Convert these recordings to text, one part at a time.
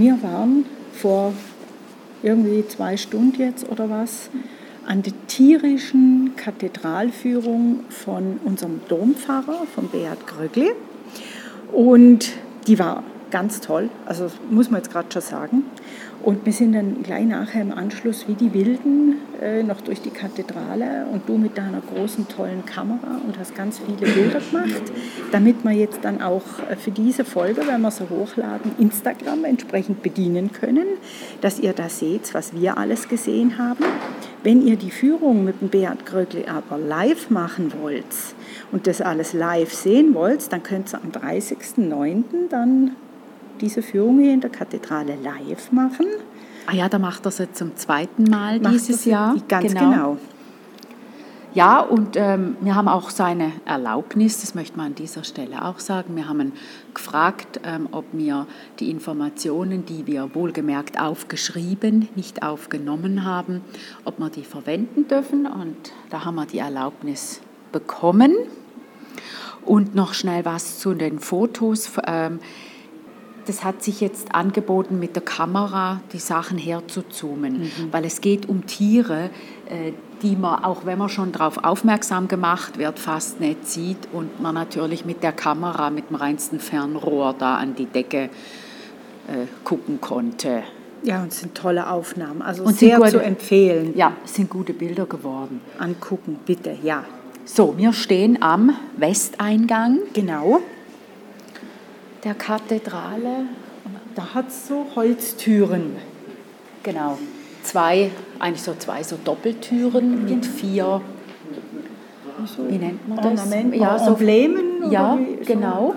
Wir waren vor irgendwie zwei Stunden jetzt oder was an der tierischen Kathedralführung von unserem Dompfarrer, von Beat Grögli. Und die war ganz toll, also muss man jetzt gerade schon sagen. Und wir sind dann gleich nachher im Anschluss wie die Wilden äh, noch durch die Kathedrale und du mit deiner großen, tollen Kamera und hast ganz viele Bilder gemacht, damit wir jetzt dann auch äh, für diese Folge, wenn wir sie hochladen, Instagram entsprechend bedienen können, dass ihr da seht, was wir alles gesehen haben. Wenn ihr die Führung mit dem Beat Krögli aber live machen wollt und das alles live sehen wollt, dann könnt ihr am 30.09. dann diese Führung hier in der Kathedrale live machen. Ah ja, da macht er sie zum zweiten Mal macht dieses Jahr. Ganz genau. genau. Ja, und ähm, wir haben auch seine Erlaubnis, das möchte man an dieser Stelle auch sagen. Wir haben gefragt, ähm, ob wir die Informationen, die wir wohlgemerkt aufgeschrieben, nicht aufgenommen haben, ob wir die verwenden dürfen. Und da haben wir die Erlaubnis bekommen. Und noch schnell was zu den Fotos. Ähm, das hat sich jetzt angeboten, mit der Kamera die Sachen herzuzoomen, mhm. weil es geht um Tiere, äh, die man, auch wenn man schon darauf aufmerksam gemacht wird, fast nicht sieht und man natürlich mit der Kamera, mit dem reinsten Fernrohr da an die Decke äh, gucken konnte. Ja, und es sind tolle Aufnahmen, also und sehr gute, zu empfehlen. Ja, es sind gute Bilder geworden. Angucken, bitte, ja. So, wir stehen am Westeingang. Genau der Kathedrale. Da hat es so Holztüren. Genau. Zwei, eigentlich so zwei so Doppeltüren mit vier, wie nennt man das? Ornament, ja, so Emblemen? Ja, wie, genau.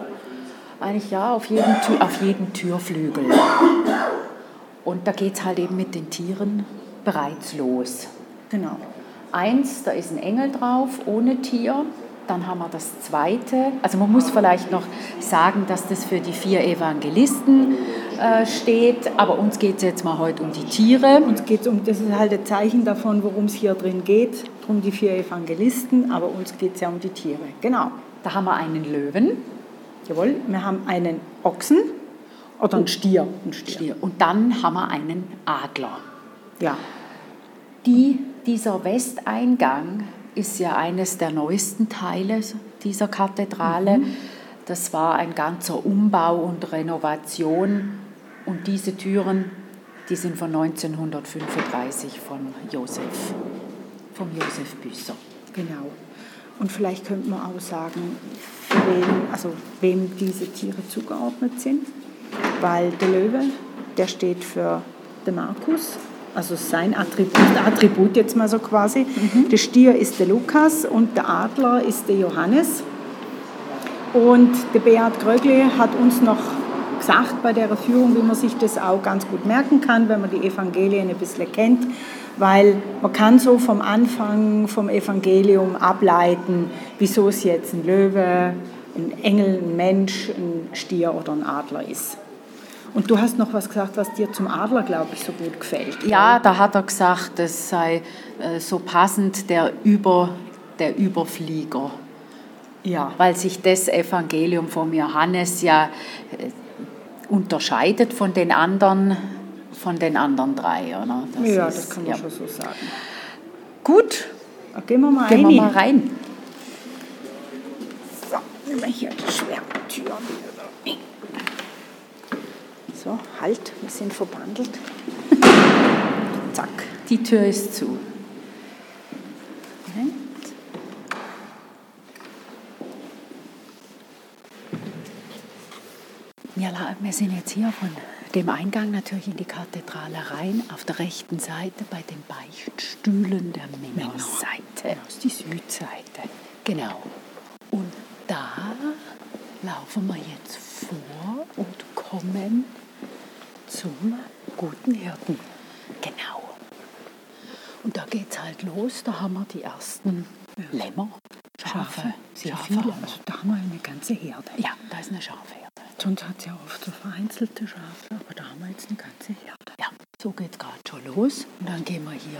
Eigentlich ja, auf jeden, auf jeden Türflügel. Und da geht es halt eben mit den Tieren bereits los. Genau. Eins, da ist ein Engel drauf, ohne Tier. Dann haben wir das zweite. Also man muss vielleicht noch sagen, dass das für die vier Evangelisten äh, steht, aber uns geht es jetzt mal heute um die Tiere. Uns geht um, das ist halt ein Zeichen davon, worum es hier drin geht, um die vier Evangelisten, aber uns geht es ja um die Tiere. Genau. Da haben wir einen Löwen. Jawohl, wir haben einen Ochsen oder einen Stier. Einen Stier. Stier. Und dann haben wir einen Adler. Ja. Die, dieser Westeingang ist ja eines der neuesten Teile dieser Kathedrale. Mhm. Das war ein ganzer Umbau und Renovation. Und diese Türen, die sind von 1935 von Josef, vom Josef Büsser. Genau. Und vielleicht könnte man auch sagen, wem, also wem diese Tiere zugeordnet sind. Weil der Löwe, der steht für den Markus also sein Attribut, Attribut jetzt mal so quasi. Mhm. Der Stier ist der Lukas und der Adler ist der Johannes. Und der Beat Grögli hat uns noch gesagt bei der Führung, wie man sich das auch ganz gut merken kann, wenn man die Evangelien ein bisschen kennt, weil man kann so vom Anfang vom Evangelium ableiten, wieso es jetzt ein Löwe, ein Engel, ein Mensch, ein Stier oder ein Adler ist. Und du hast noch was gesagt, was dir zum Adler, glaube ich, so gut gefällt. Ja, da hat er gesagt, es sei äh, so passend der, Über, der Überflieger. Ja. Weil sich das Evangelium vom Johannes ja äh, unterscheidet von den anderen, von den anderen drei. Oder? Das ja, ist, das kann man ja. schon so sagen. Gut, gehen wir mal, gehen wir mal rein. So, nehmen wir hier die schweren Türen. So, halt, wir sind verbandelt. Zack. Die Tür ist zu. Moment. Ja, wir sind jetzt hier von dem Eingang natürlich in die Kathedrale rein, auf der rechten Seite bei den Beichtstühlen der Männerseite. Das ist die Südseite. Genau. Und da laufen wir jetzt vor und kommen zum guten Hirten. Genau. Und da geht es halt los, da haben wir die ersten Lämmer, Schafe, Schafe, sehr Schafe viele. haben wir. Also da haben wir eine ganze Herde. Ja, da ist eine Schafherde. Sonst hat es ja oft so vereinzelte Schafe, aber da haben wir jetzt eine ganze Herde. Ja, so geht es gerade schon los. Und dann gehen wir hier.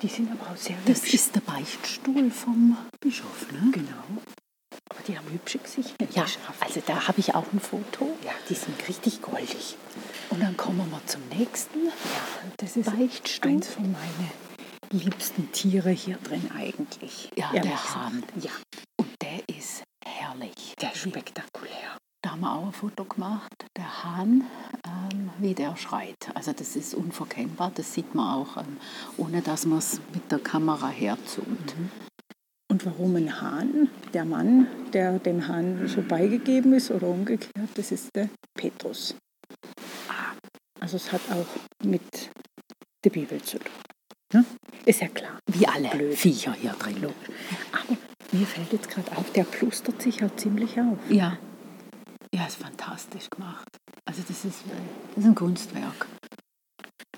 Die sind aber auch sehr Das hübsch. ist der Beichtstuhl vom Bischof, ne? Genau. Aber die haben hübsche Gesichter. Ja, also da habe ich auch ein Foto. ja, die sind richtig goldig. Und dann kommen wir zum nächsten. Ja, das ist Beichtstuhl. eins von meinen liebsten Tiere hier drin eigentlich. Ja, Ehrlich der. Hahn. Ja, Und der ist herrlich. der ist spektakulär. Da haben wir auch ein Foto gemacht. Der Hahn, ähm, wie der schreit. Also das ist unverkennbar. Das sieht man auch, ähm, ohne dass man es mit der Kamera herzoomt. Und warum ein Hahn? Der Mann, der dem Hahn so beigegeben ist oder umgekehrt, das ist der Petrus. Also es hat auch mit der Bibel zu tun. Ne? Ist ja klar. Wie alle Blöd. Viecher hier drin. Aber mir fällt jetzt gerade auf, der plustert sich auch ziemlich auf. Ja. Ja, ist fantastisch gemacht. Also das ist, das ist ein Kunstwerk.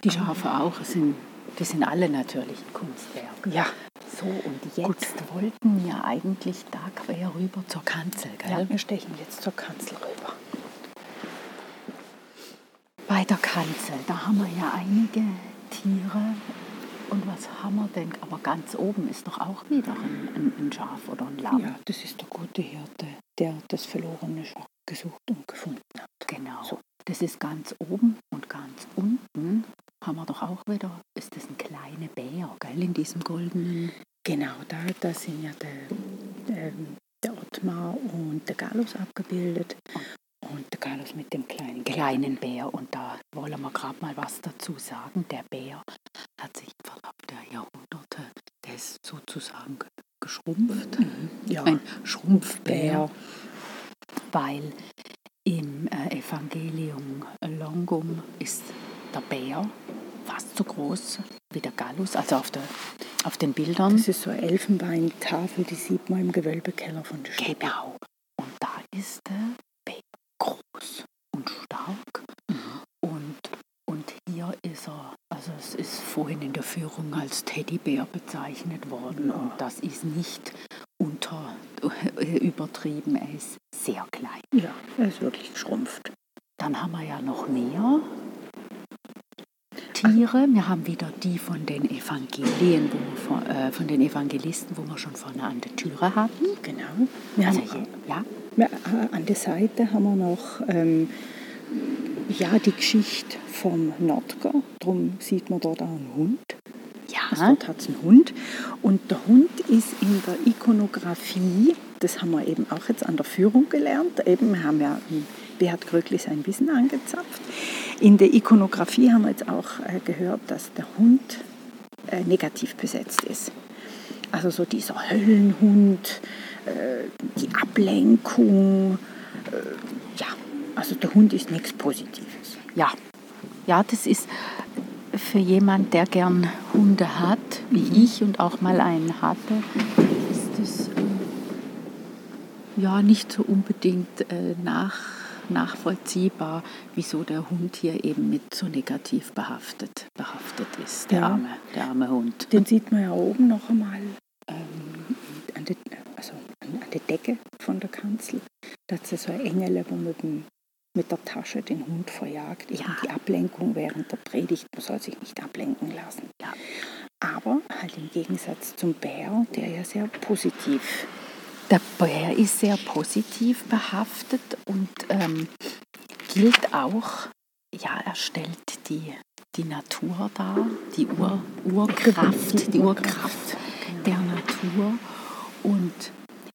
Die Schafe auch. Es sind, die sind alle natürlich ein Kunstwerk. Ja, So, und jetzt wollten wir eigentlich da quer rüber zur Kanzel, gell? ja, wir stechen jetzt zur Kanzel rüber. Bei der Kanzel, da haben wir ja einige Tiere. Und was haben wir denn? Aber ganz oben ist doch auch wieder ein, ein, ein Schaf oder ein Lamm. Ja, das ist der gute Hirte, der das verlorene Schaf gesucht und gefunden hat. Genau. So. Das ist ganz oben und ganz unten haben wir doch auch wieder, ist das ein kleiner Bär, gell, in diesem goldenen. Genau, da, da sind ja der, ähm, der Ottmar und der Gallus abgebildet. Und Gallus mit dem kleinen kleinen Bär. Und da wollen wir gerade mal was dazu sagen. Der Bär hat sich im Verlauf der Jahrhunderte, der ist sozusagen ge- geschrumpft. Ja, Ein Schrumpfbär, Bär. weil im äh, Evangelium Longum ist der Bär fast so groß wie der Gallus, also auf, der, auf den Bildern. Das ist so eine Elfenbeintafel, die sieht man im Gewölbekeller von der Stube. Genau. Und da ist der groß und stark. Und, und hier ist er, also es ist vorhin in der Führung als Teddybär bezeichnet worden. Und das ist nicht unter übertrieben, er ist sehr klein. Ja, er ist wirklich geschrumpft. Dann haben wir ja noch mehr Tiere. Wir haben wieder die von den Evangelien, wo wir von, äh, von den Evangelisten, wo wir schon vorne an der Türe hatten. Genau. Wir Also haben, hier, ja, an der Seite haben wir noch ähm, ja, die Geschichte vom Nordger. Darum sieht man dort auch einen Hund. Also ja, dort hat es einen Hund. Und der Hund ist in der Ikonografie, das haben wir eben auch jetzt an der Führung gelernt, eben, wir haben ja ähm, Beat Krögli sein Wissen angezapft. In der Ikonografie haben wir jetzt auch äh, gehört, dass der Hund äh, negativ besetzt ist. Also so dieser Höllenhund, äh, die Ablenkung, äh, ja, also der Hund ist nichts Positives. Ja, ja, das ist für jemand, der gern Hunde hat, wie ich und auch mal einen hatte, ist das ähm, ja nicht so unbedingt äh, nach, nachvollziehbar, wieso der Hund hier eben mit so negativ behaftet, behaftet ist, der, Ja. arme, der arme Hund. Den sieht man ja oben noch einmal ähm, an, der, also der Decke von der Kanzel. Da hat es so ein Engel, wo mit, dem, mit der Tasche den Hund verjagt. Ja. die Ablenkung während der Predigt. Man soll sich nicht ablenken lassen. Ja. Aber halt im Gegensatz zum Bär, der ja sehr positiv Der Bär ist sehr positiv behaftet und ähm, gilt auch, ja, er stellt die, die Natur dar, die Ur, Urkraft, die Urkraft der Natur und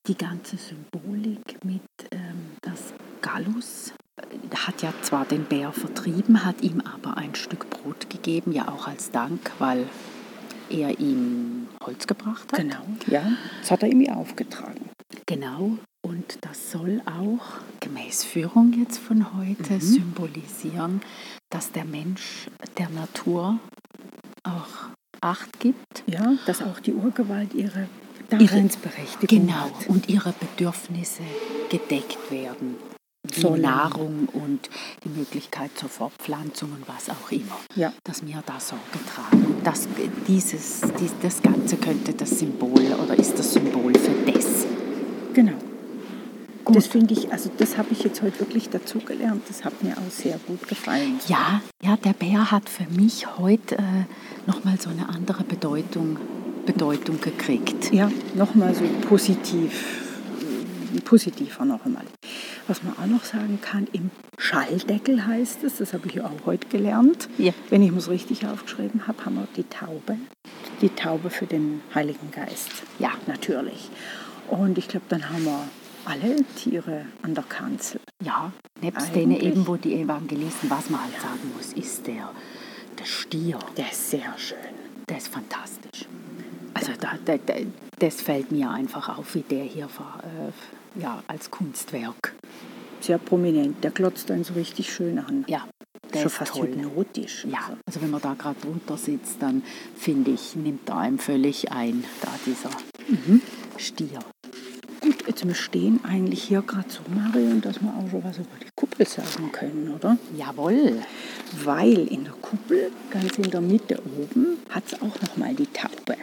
die ganze Symbolik mit ähm, das Gallus äh, hat ja zwar den Bär vertrieben, hat ihm aber ein Stück Brot gegeben, ja auch als Dank, weil er ihm Holz gebracht hat. Genau, ja. Das hat er ihm ja aufgetragen. Genau, und das soll auch gemäß Führung jetzt von heute symbolisieren, dass der Mensch der Natur auch Acht gibt. Ja, dass auch die Urgewalt ihre Daseinsberechtigung Genau, hat. und ihre Bedürfnisse gedeckt werden. die Sonne. Nahrung und die Möglichkeit zur Fortpflanzung und was auch immer, Ja. dass wir da Sorge tragen. Das, dieses, dies, das Ganze könnte das Symbol oder ist das Symbol für das. Genau. Gut. Das finde ich, also das habe ich jetzt heute wirklich dazugelernt. Das hat mir auch sehr gut gefallen. Ja, ja, der Bär hat für mich heute äh, nochmal so eine andere Bedeutung, Bedeutung gekriegt. Ja, nochmal so positiv, positiver noch einmal. Was man auch noch sagen kann, im Schalldeckel heißt es, das habe ich auch heute gelernt, Ja. wenn ich es richtig aufgeschrieben habe, haben wir die Taube. Die Taube für den Heiligen Geist. Ja. Natürlich. Und ich glaube, dann haben wir alle Tiere an der Kanzel. Ja, nebst denen eben, wo die Evangelisten, was man halt sagen muss, ist der, der Stier. Der ist sehr schön. Der ist fantastisch. Also da, da, da, das fällt mir einfach auf, wie der hier ver- äh, ja, als Kunstwerk. Sehr prominent. Der glotzt einen so richtig schön an. Ja, der Schon ist fast toll. hypnotisch. Ja, Also, also wenn man da gerade drunter sitzt, dann finde ich, nimmt da einem völlig ein, da dieser Mhm. Stier. Gut, jetzt wir stehen eigentlich hier gerade so, Marion, dass wir auch schon was über die Kuppel sagen können, oder? Jawohl. Weil in der Kuppel, ganz in der Mitte oben, hat es auch nochmal die Taube.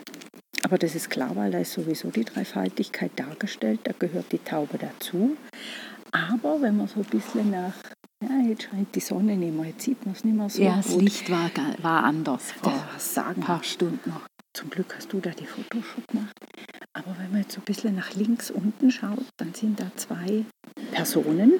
Aber das ist klar, weil da ist sowieso die Dreifaltigkeit dargestellt, da gehört die Taube dazu. Aber wenn man so ein bisschen nach, ja, jetzt scheint die Sonne nicht mehr, jetzt sieht man es nicht mehr so Ja, das gut. Licht war, war anders vor ein paar Stunden noch. Zum Glück hast du da die Fotos schon gemacht. Aber wenn man jetzt so ein bisschen nach links unten schaut, dann sind da zwei Personen.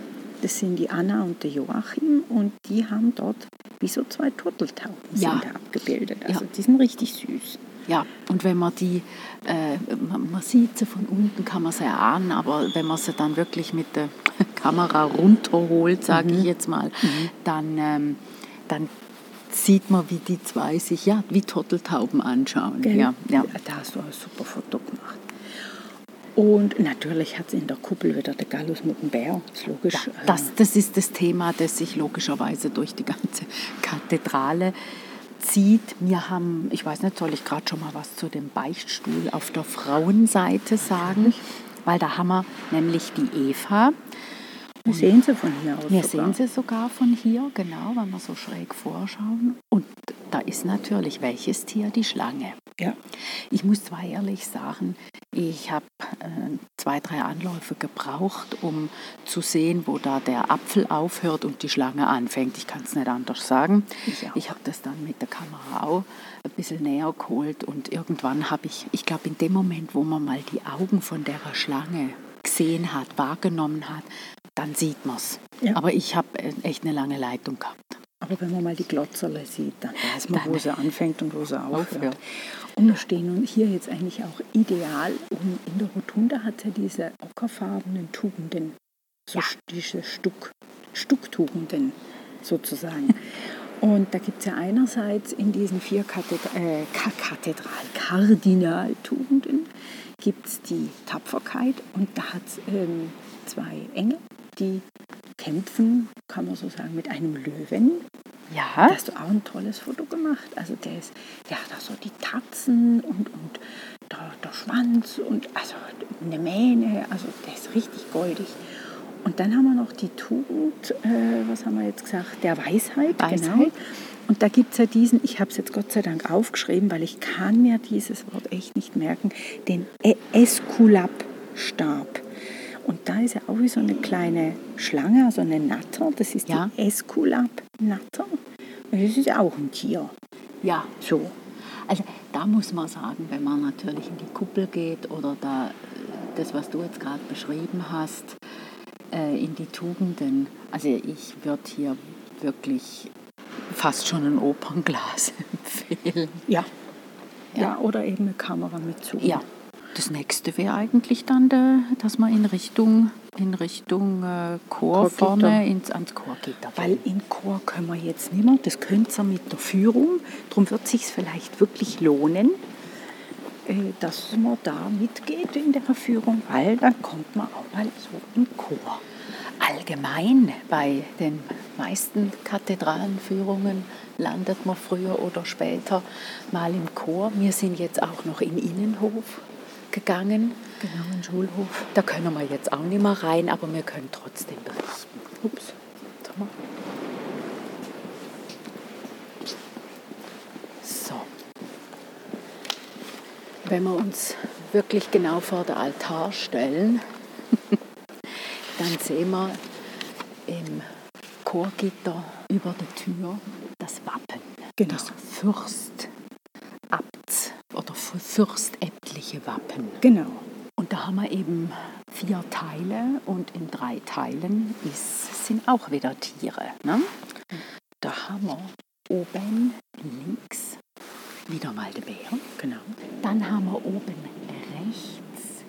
Das sind die Anna und der Joachim und die haben dort wie so zwei Turteltauben Ja. sind da abgebildet. Also Ja. die sind richtig süß. Ja, und wenn man die, äh, man, sieht sie von unten, kann man sie erahnen, aber wenn man sie dann wirklich mit der Kamera runterholt, sage ich jetzt mal, dann, ähm, dann sieht man, wie die zwei sich ja wie Turteltauben anschauen. Gell? Ja, ja. Da hast du ein super Foto gemacht. Und natürlich hat es in der Kuppel wieder der Gallus mit dem Bär. ist logisch. Ja, äh, das, das ist das Thema, das sich logischerweise durch die ganze Kathedrale zieht. Wir haben, ich weiß nicht, soll ich gerade schon mal was zu dem Beichtstuhl auf der Frauenseite sagen? Weil da haben wir nämlich die Eva. Wir sehen sie von hier aus. Wir sogar. sehen sie sogar von hier, genau, wenn wir so schräg vorschauen. Und da ist natürlich welches Tier? Die Schlange. Ja. Ich muss zwar ehrlich sagen, ich habe äh, zwei, drei Anläufe gebraucht, um zu sehen, wo da der Apfel aufhört und die Schlange anfängt. Ich kann es nicht anders sagen. Ich. Ich habe das dann mit der Kamera auch ein bisschen näher geholt und irgendwann habe ich, ich glaube in dem Moment, wo man mal die Augen von der Schlange gesehen hat, wahrgenommen hat, dann sieht man es. Ja. Aber ich habe äh, echt eine lange Leitung gehabt. Aber wenn man mal die Glotzerle sieht, dann weiß man, wo Dann- sie anfängt und wo sie aufhört. Aufhört. Und wir stehen nun hier jetzt eigentlich auch ideal. Und in der Rotunde hat ja diese ockerfarbenen Tugenden, so Ja. diese Stuck, Stucktugenden sozusagen. Und da gibt es ja einerseits in diesen vier Kathedra äh, Ka Kathedral Kardinaltugenden gibt es die Tapferkeit und da hat es ähm, zwei Engel, die kämpfen, kann man so sagen, mit einem Löwen. Ja, Da hast du auch ein tolles Foto gemacht. Also der ist, der hat auch so die Tatzen und, und der, der Schwanz und also eine Mähne. Also der ist richtig goldig. Und dann haben wir noch die Tugend, äh, was haben wir jetzt gesagt, der Weisheit. Genau. Weisheit. Und da gibt es ja diesen, ich habe es jetzt Gott sei Dank aufgeschrieben, weil ich kann mir dieses Wort echt nicht merken, den E- Esculap-Stab. Und da ist ja auch wie so eine kleine Schlange, also eine Natter. Das ist Ja. die Esculap-Natter. Und Das ist ja auch ein Tier. ja. So. Also da muss man sagen, wenn man natürlich in die Kuppel geht oder da das, was du jetzt gerade beschrieben hast, äh, in die Tugenden. Also ich würde hier wirklich fast schon ein Opernglas empfehlen. Ja. Ja. ja. oder eben eine Kamera mit Zoom. Ja. Das nächste wäre eigentlich dann, der, dass man in Richtung, in Richtung äh, Chor Chorgitter. vorne ins, ans Chorgitter Weil in Chor können wir jetzt nicht mehr. Das könnt ihr mit der Führung. Darum wird es sich vielleicht wirklich lohnen, äh, dass man da mitgeht in der Führung, weil dann kommt man auch mal so im Chor. Allgemein bei den meisten Kathedralenführungen landet man früher oder später mal im Chor. Wir sind jetzt auch noch in Innenhof gegangen. Genau, im Schulhof. Da können wir jetzt auch nicht mehr rein, aber wir können trotzdem berichten. Ups. Sag mal. So. Wenn wir uns wirklich genau vor den Altar stellen, dann sehen wir im Chorgitter über der Tür das Wappen. Genau. Das Fürstabts- oder fürstäbtliche Wappen. Genau. Und da haben wir eben vier Teile und in drei Teilen ist, sind auch wieder Tiere. Ne? Da haben wir oben links wieder mal den Bär. Genau. Dann haben wir oben rechts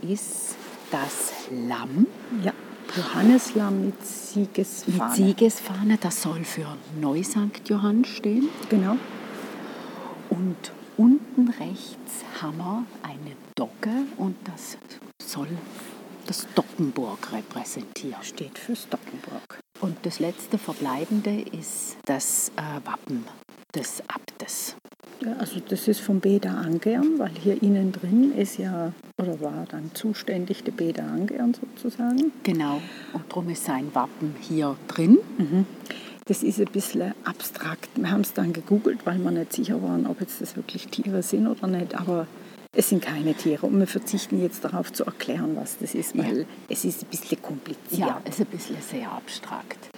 ist das Lamm Ja. Johanneslamm mit Siegesfahne. mit Siegesfahne. Das soll für Neu-Sankt Johann stehen. Genau. Und unten rechts haben wir eine Dogge und das soll das Dockenburg repräsentieren. Steht für Stockenburg. Und das letzte Verbleibende ist das äh, Wappen des Abtes. Ja, also das ist vom Beda Angern, weil hier innen drin ist ja, oder war dann zuständig der Beda Angern sozusagen. Genau. Und darum ist sein Wappen hier drin. Das ist ein bisschen abstrakt. Wir haben es dann gegoogelt, weil wir nicht sicher waren, ob jetzt das wirklich Tiere sind oder nicht. Aber es sind keine Tiere. Und wir verzichten jetzt darauf zu erklären, was das ist, weil Ja. es ist ein bisschen kompliziert. Ja, ist ein bisschen sehr abstrakt.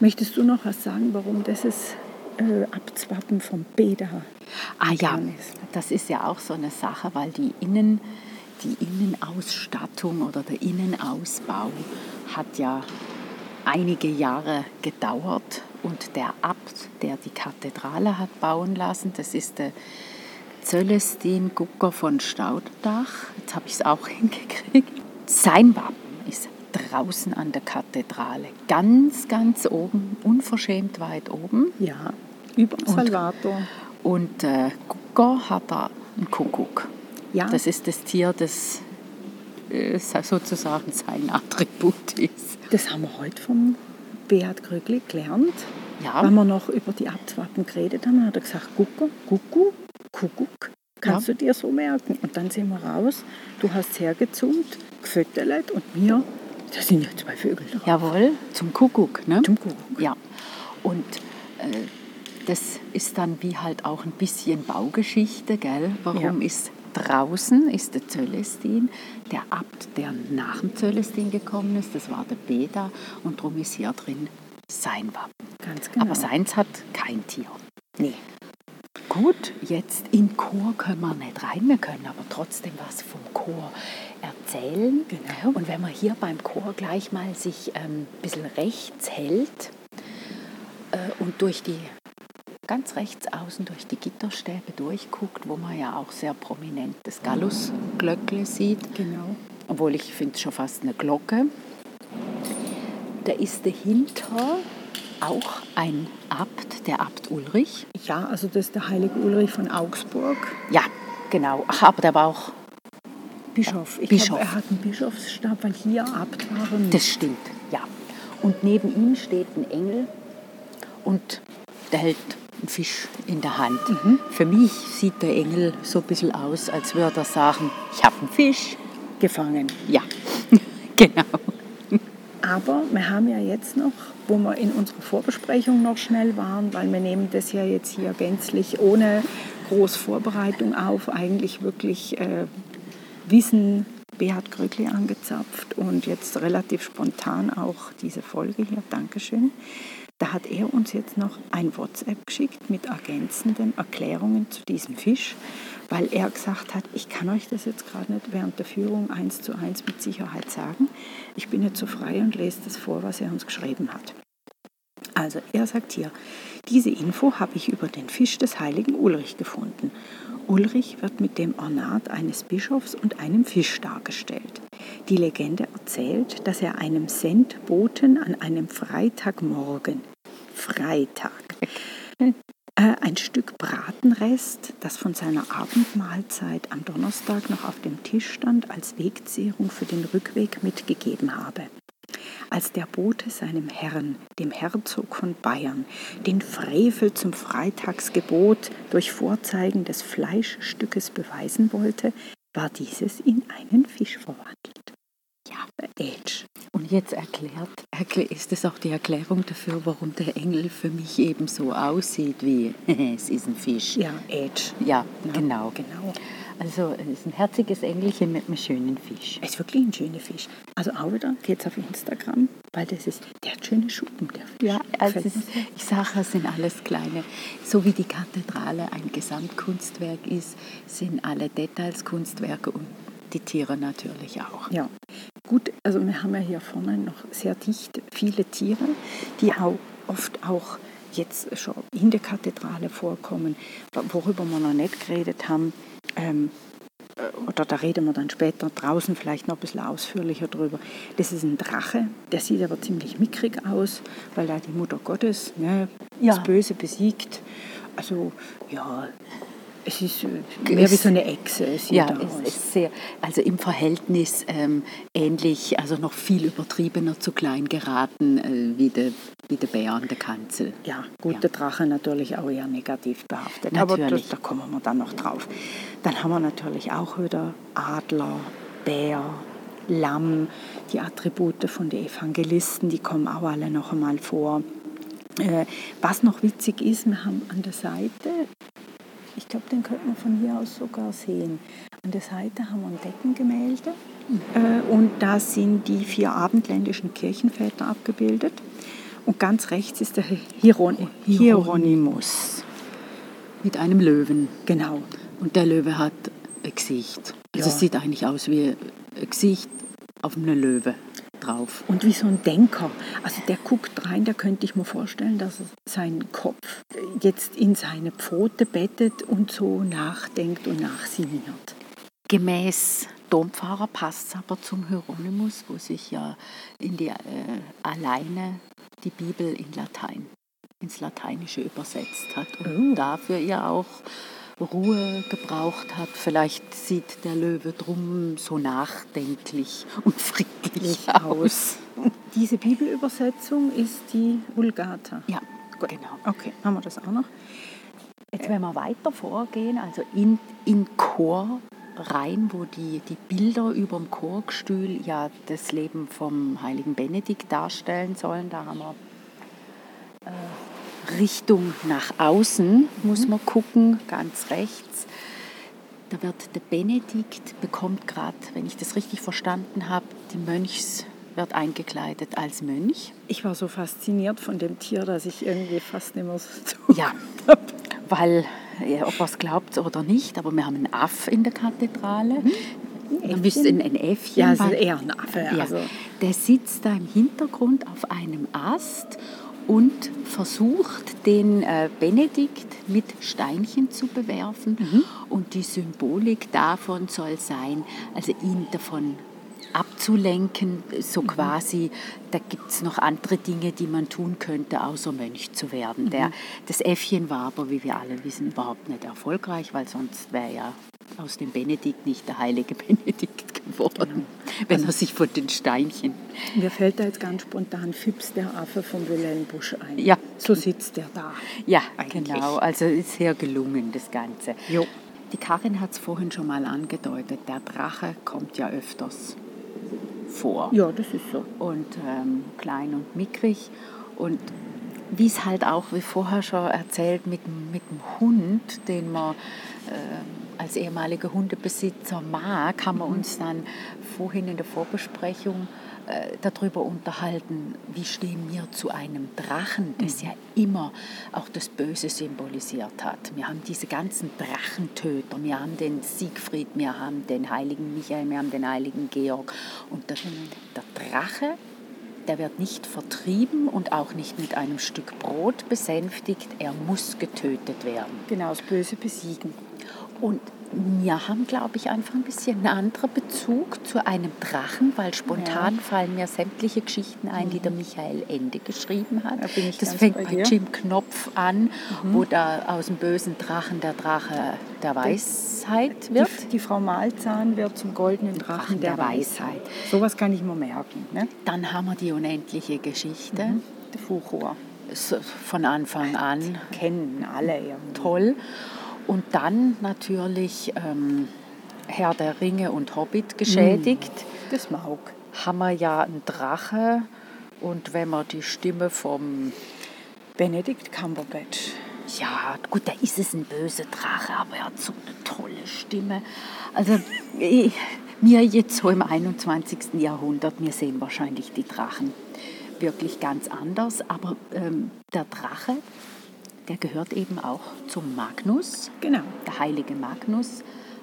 Möchtest du noch was sagen, warum das ist äh, Abtswappen vom Beda Ah ja, ist? das ist ja auch so eine Sache, weil die Innen, die Innenausstattung oder der Innenausbau hat ja einige Jahre gedauert und der Abt, der die Kathedrale hat bauen lassen, das ist der Zöllestin Gucker von Staudach. Jetzt habe ich es auch hingekriegt. Sein Wappen ist draußen an der Kathedrale, ganz, ganz oben, unverschämt weit oben. Ja, über dem Salvator. Und äh, Gucker hat da einen Kuckuck. Ja. Das ist das Tier, das äh, sozusagen sein Attribut ist. Das haben wir heute vom Beat Krögli gelernt. Ja. Wenn wir noch über die Abtwappen geredet haben, hat er gesagt, Gucko, Kuckuck, Kuckuck. Kannst Ja. du dir so merken? Und dann sind wir raus. Du hast hergezoomt, gefüttert und mir, da sind ja zwei Vögel drauf. Jawohl, zum Kuckuck. Ne? Zum Kuckuck. Ja. Und äh, das ist dann wie halt auch ein bisschen Baugeschichte, gell? Warum Ja. ist draußen ist der Zöllestin, der Abt, der nach dem Zöllestin gekommen ist, das war der Beda und darum ist hier drin sein Wappen. Ganz genau. Aber seins hat kein Tier. Nee. Gut, jetzt in Chor können wir nicht rein, wir können aber trotzdem was vom Chor erzählen. Genau. Und wenn man hier beim Chor gleich mal sich ähm, ein bisschen rechts hält äh, und durch die ganz rechts außen durch die Gitterstäbe durchguckt, wo man ja auch sehr prominent das Gallusglöckle sieht, Genau. obwohl ich finde es schon fast eine Glocke. Da ist dahinter auch ein Abt, der Abt Ulrich. Ja, also das ist der heilige Ulrich von Augsburg, Ja, genau. Ach, aber der war auch, Bischof. Ich Bischof. glaube, er hat einen Bischofsstab, weil hier Abt waren. das stimmt, ja. Und neben ihm steht ein Engel und der hält einen Fisch in der Hand. Für mich sieht der Engel so ein bisschen aus, als würde er sagen, ich habe einen Fisch. gefangen. Ja, genau. Aber wir haben ja jetzt noch, wo wir in unserer Vorbesprechung noch schnell waren, weil wir nehmen das ja jetzt hier gänzlich ohne groß Vorbereitung auf, eigentlich wirklich äh, Wissen Beat Kröckli angezapft und jetzt relativ spontan auch diese Folge hier. Dankeschön. Da hat er uns jetzt noch ein WhatsApp geschickt mit ergänzenden Erklärungen zu diesem Fisch, weil er gesagt hat, ich kann euch das jetzt gerade nicht während der Führung eins zu eins mit Sicherheit sagen. Ich bin jetzt so frei und lese das vor, was er uns geschrieben hat. Also er sagt hier, diese Info habe ich über den Fisch des heiligen Ulrich gefunden. Ulrich wird mit dem Ornat eines Bischofs und einem Fisch dargestellt. Die Legende erzählt, dass er einem Sendboten an einem Freitagmorgen, Freitag, äh, ein Stück Bratenrest, das von seiner Abendmahlzeit am Donnerstag noch auf dem Tisch stand, als Wegzehrung für den Rückweg mitgegeben habe. Als der Bote seinem Herrn, dem Herzog von Bayern, den Frevel zum Freitagsgebot durch Vorzeigen des Fleischstückes beweisen wollte, war dieses in einen Fisch verwandelt. Ja, Edge. Und jetzt erklärt, ist es auch die Erklärung dafür, warum der Engel für mich eben so aussieht wie, es ist ein Fisch. Ja, Edge. Ja, genau. genau. Also es ist ein herziges Engelchen mit einem schönen Fisch. Es ist wirklich ein schöner Fisch. Also auch wieder geht's auf Instagram, weil das ist, der hat schöne Schuppen, der Fisch. Ja, also es ist, ich sage, es sind alles kleine. So wie die Kathedrale ein Gesamtkunstwerk ist, sind alle Details Kunstwerke und die Tiere natürlich auch. Ja, gut, also wir haben ja hier vorne noch sehr dicht viele Tiere, die auch oft auch jetzt schon in der Kathedrale vorkommen, worüber wir noch nicht geredet haben. Ähm, äh, oder da reden wir dann später draußen vielleicht noch ein bisschen ausführlicher drüber. Das ist ein Drache, der sieht aber ziemlich mickrig aus, weil er die Mutter Gottes, ne, Ja. das Böse besiegt. Also ja, es ist äh, mehr wie so eine Echse. Ja, es ist sehr, also im Verhältnis ähm, ähnlich, also noch viel übertriebener zu klein geraten äh, wie der wie der Bär an der Kanzel. Ja, gut, Ja. der Drache natürlich auch eher negativ behaftet. Aber das, Natürlich. da kommen wir dann noch drauf. Dann haben wir natürlich auch wieder Adler, Bär, Lamm, die Attribute von den Evangelisten, die kommen auch alle noch einmal vor. Äh, was noch witzig ist, wir haben an der Seite, ich glaube, den könnte man von hier aus sogar sehen, an der Seite haben wir ein Deckengemälde äh, und da sind die vier abendländischen Kirchenväter abgebildet. Und ganz rechts ist der Hieron Hieronymus. Mit einem Löwen. Genau. Und der Löwe hat ein Gesicht. Also Ja. es sieht eigentlich aus wie ein Gesicht auf einem Löwe drauf. Und wie so ein Denker. Also der guckt rein, da könnte ich mir vorstellen, dass er seinen Kopf jetzt in seine Pfote bettet und so nachdenkt und nachsinniert. Gemäß Dompfarrer passt es aber zum Hieronymus, wo sich ja in die, äh, alleine die Bibel in Latein, ins Lateinische übersetzt hat und Oh. dafür ja auch Ruhe gebraucht hat. Vielleicht sieht der Löwe drum so nachdenklich und friedlich aus. Diese Bibelübersetzung ist die Vulgata. Ja, Gut. genau. Okay, haben wir das auch noch? Jetzt, wenn wir weiter vorgehen, also in, in Chor rein, wo die, die Bilder über dem Chorgestühl ja das Leben vom heiligen Benedikt darstellen sollen, da haben wir äh, Richtung nach außen, muss man gucken, ganz rechts. Da wird der Benedikt, bekommt gerade, wenn ich das richtig verstanden habe, die Mönchs, wird eingekleidet als Mönch. Ich war so fasziniert von dem Tier, dass ich irgendwie fast nicht mehr so. Ja, weil, ja, ob es glaubt oder nicht, aber wir haben einen Aff in der Kathedrale. Ein, bisschen ein Äffchen. Ja, es ist eher ein Affe. ja, Also, der sitzt da im Hintergrund auf einem Ast und versucht, den äh, Benedikt mit Steinchen zu bewerfen. Mhm. Und die Symbolik davon soll sein, also ihn davon abzulenken, so Mhm. quasi, da gibt es noch andere Dinge, die man tun könnte, außer Mönch zu werden. Der, Mhm. das Äffchen war aber, wie wir alle wissen, überhaupt nicht erfolgreich, weil sonst wäre ja aus dem Benedikt nicht der heilige Benedikt geworden, wenn Also er sich von den Steinchen mir fällt da jetzt ganz spontan Fips, der Affe von Wilhelm Busch ein. Ja. So sitzt der da. Ja, Eigentlich. genau. Also ist sehr gelungen, das Ganze. Jo. Die Karin hat es vorhin schon mal angedeutet. Der Drache kommt ja öfters vor. Ja, das ist so. Und ähm, klein und mickrig. Und wie es halt auch, wie vorher schon erzählt, mit, dem- mit dem Hund, den man ähm, als ehemaliger Hundebesitzer mag, haben wir uns dann vorhin in der Vorbesprechung äh, darüber unterhalten, wie stehen wir zu einem Drachen, das ja immer auch das Böse symbolisiert hat. Wir haben diese ganzen Drachentöter, wir haben den Siegfried, wir haben den heiligen Michael, wir haben den heiligen Georg. Und der, der Drache, der wird nicht vertrieben und auch nicht mit einem Stück Brot besänftigt, er muss getötet werden. Genau, das Böse besiegen. Und wir haben, glaube ich, einfach ein bisschen einen anderen Bezug zu einem Drachen, weil spontan fallen mir sämtliche Geschichten ein, die der Michael Ende geschrieben hat. Da das fängt bei bei. Jim Knopf an, wo da aus dem bösen Drachen der Drache der Weisheit wird. Die, die Frau Malzahn wird zum goldenen Drachen, Drachen der, der Weisheit. Sowas kann ich mir merken. Ne? Dann haben wir die unendliche Geschichte. Der Fuchur. Von Anfang an Kennen alle irgendwie. toll. Und dann natürlich ähm, Herr der Ringe und Hobbit geschädigt. Das mag. Haben wir ja einen Drache und wenn man die Stimme vom Benedict Cumberbatch. Ja, gut, da ist es ein böser Drache, aber er hat so eine tolle Stimme. Also wir jetzt so im 21. Jahrhundert, wir sehen wahrscheinlich die Drachen wirklich ganz anders, aber ähm, der Drache, der gehört eben auch zum Magnus, Genau. der heilige Magnus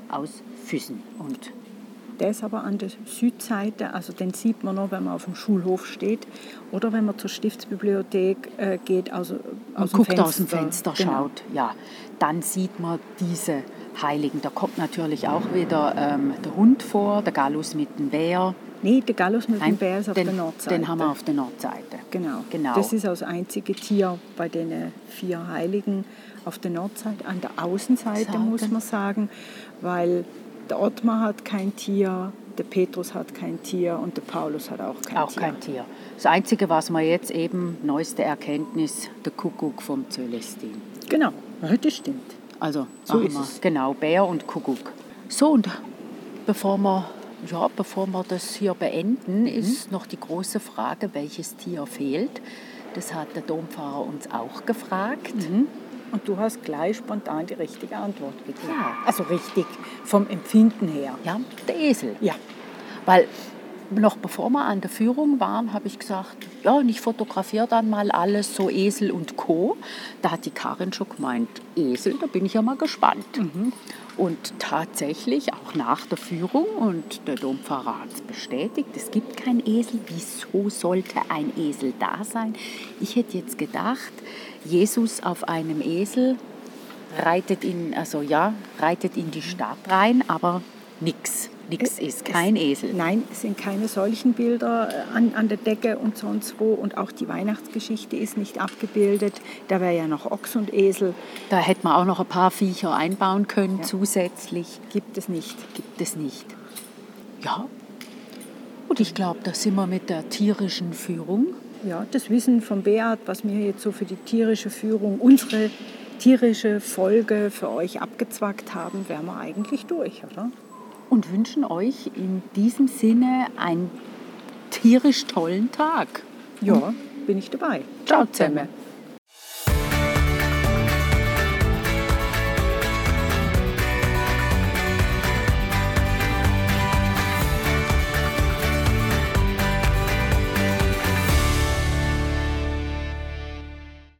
aus Füssen. Und Der ist aber an der Südseite, also den sieht man noch, wenn man auf dem Schulhof steht oder wenn man zur Stiftsbibliothek äh, geht, also aus dem guckt Fenster. aus dem Fenster, Genau. schaut, ja, dann sieht man diese Heiligen. Da kommt natürlich auch wieder ähm, der Hund vor, der Gallus mit dem Bär. Nee, der Gallus mit Nein, dem Bär ist auf den, der Nordseite. Den haben wir auf der Nordseite. Genau. Genau. Das ist das einzige Tier bei den vier Heiligen auf der Nordseite. An der Außenseite Seite. muss man sagen, weil der Ottmar hat kein Tier, der Petrus hat kein Tier und der Paulus hat auch kein Auch Tier. kein Tier. Das Einzige, was wir jetzt eben, neueste Erkenntnis, der Kuckuck vom Celestin. Genau, ja, das stimmt. Also So ist wir. es. Genau, Bär und Kuckuck. So, und bevor wir, ja, bevor wir das hier beenden, ist noch die große Frage, welches Tier fehlt. Das hat der Dompfarrer uns auch gefragt. Und du hast gleich spontan die richtige Antwort gegeben. Ja. Also richtig, vom Empfinden her. Ja, der Esel. Ja, Weil noch bevor wir an der Führung waren, habe ich gesagt, ja, und ich fotografiere dann mal alles, so Esel und Co. Da hat die Karin schon gemeint, Esel, da bin ich ja mal gespannt. Und tatsächlich, auch nach der Führung, und der Dompfarrer hat es bestätigt, es gibt keinen Esel. Wieso sollte ein Esel da sein? Ich hätte jetzt gedacht, Jesus auf einem Esel reitet in, also ja, reitet in die Stadt rein, aber nix. Nix ist kein Esel. Nein, es sind keine solchen Bilder äh, an, an der Decke und sonst wo. Und auch die Weihnachtsgeschichte ist nicht abgebildet. Da wäre ja noch Ochs und Esel. Da hätte man auch noch ein paar Viecher einbauen können zusätzlich. Gibt es nicht. Gibt es nicht. Ja. Und ich glaube, da sind wir mit der tierischen Führung. Ja, das Wissen von Beat, was wir jetzt so für die tierische Führung, unsere tierische Folge für euch abgezwackt haben, wären wir eigentlich durch, oder? Und wünschen euch in diesem Sinne einen tierisch tollen Tag. Ja, bin ich dabei. Ciao zusammen.